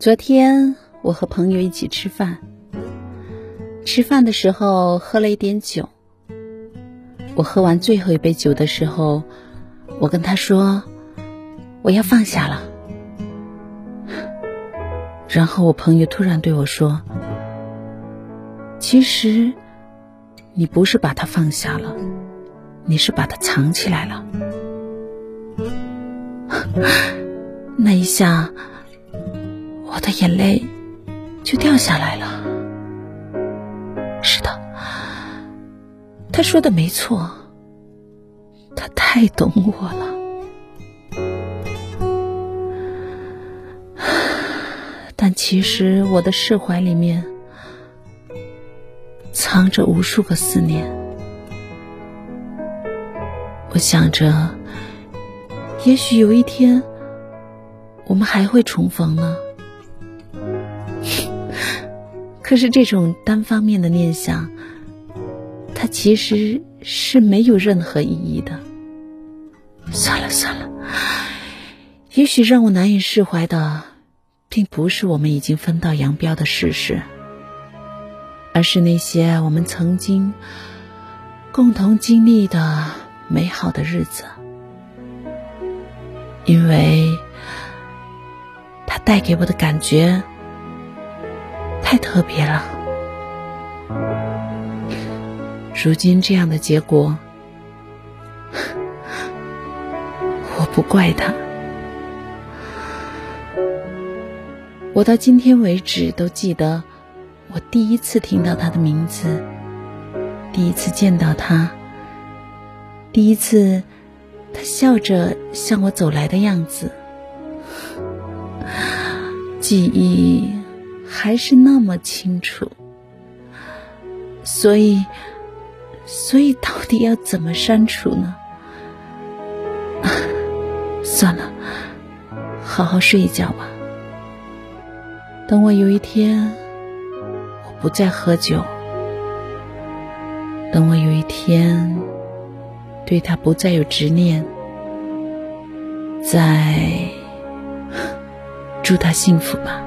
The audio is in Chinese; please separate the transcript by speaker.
Speaker 1: 昨天我和朋友一起吃饭，吃饭的时候喝了一点酒。我喝完最后一杯酒的时候，我跟他说：“我要放下了。”然后我朋友突然对我说：“其实，你不是把它放下了，你是把它藏起来了。” 那一下，我的眼泪就掉下来了。是的，他说的没错，他太懂我了。但其实我的释怀里面藏着无数个思念。我想着，也许有一天我们还会重逢呢。可是这种单方面的念想，它其实是没有任何意义的。算了算了，也许让我难以释怀的。并不是我们已经分道扬镳的事实，而是那些我们曾经共同经历的美好的日子，因为它带给我的感觉太特别了。如今这样的结果，我不怪他。我到今天为止都记得，我第一次听到他的名字，第一次见到他，第一次他笑着向我走来的样子，记忆还是那么清楚。所以，所以到底要怎么删除呢？算了，好好睡一觉吧。等我有一天，我不再喝酒；等我有一天，对他不再有执念，再 祝他幸福吧。